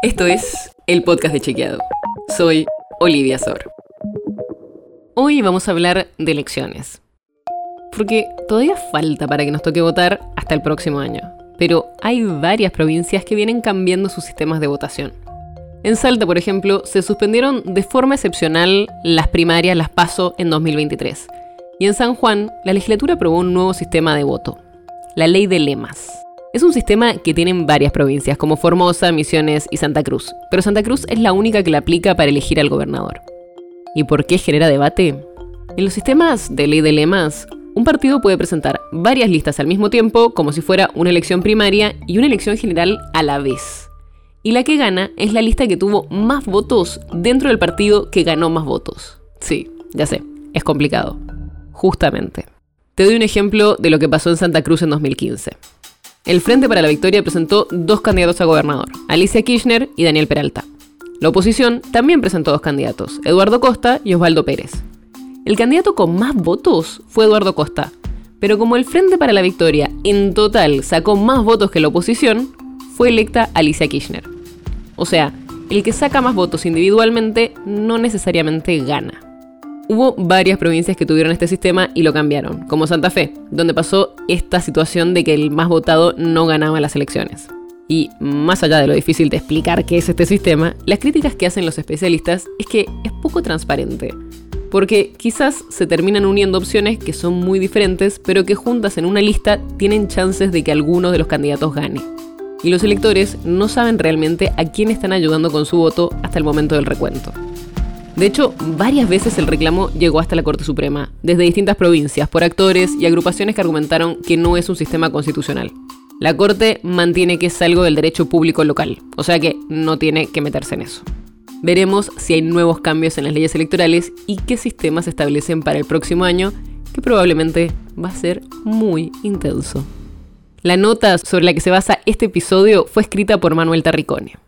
Esto es el podcast de Chequeado. Soy Olivia Sor. Hoy vamos a hablar de elecciones. Porque todavía falta para que nos toque votar hasta el próximo año. Pero hay varias provincias que vienen cambiando sus sistemas de votación. En Salta, por ejemplo, se suspendieron de forma excepcional las primarias, las PASO, en 2023. Y en San Juan, la legislatura aprobó un nuevo sistema de voto, la ley de lemas. Es un sistema que tienen varias provincias, como Formosa, Misiones y Santa Cruz, pero Santa Cruz es la única que la aplica para elegir al gobernador. ¿Y por qué genera debate? En los sistemas de ley de lemas, un partido puede presentar varias listas al mismo tiempo, como si fuera una elección primaria y una elección general a la vez y la que gana es la lista que tuvo más votos dentro del partido que ganó más votos. Sí, ya sé, es complicado. Justamente. Te doy un ejemplo de lo que pasó en Santa Cruz en 2015. El Frente para la Victoria presentó dos candidatos a gobernador, Alicia Kirchner y Daniel Peralta. La oposición también presentó dos candidatos, Eduardo Costa y Osvaldo Pérez. El candidato con más votos fue Eduardo Costa, pero como el Frente para la Victoria en total sacó más votos que la oposición, fue electa Alicia Kirchner. O sea, el que saca más votos individualmente no necesariamente gana. Hubo varias provincias que tuvieron este sistema y lo cambiaron, como Santa Fe, donde pasó esta situación de que el más votado no ganaba las elecciones. Y más allá de lo difícil de explicar qué es este sistema, las críticas que hacen los especialistas es que es poco transparente. Porque quizás se terminan uniendo opciones que son muy diferentes, pero que juntas en una lista tienen chances de que alguno de los candidatos gane y los electores no saben realmente a quién están ayudando con su voto hasta el momento del recuento. De hecho, varias veces el reclamo llegó hasta la Corte Suprema, desde distintas provincias, por actores y agrupaciones que argumentaron que no es un sistema constitucional. La Corte mantiene que es algo del derecho público local, o sea que no tiene que meterse en eso. Veremos si hay nuevos cambios en las leyes electorales y qué sistemas se establecen para el próximo año, que probablemente va a ser muy intenso. La nota sobre la que se basa este episodio fue escrita por Manuel Tarricone.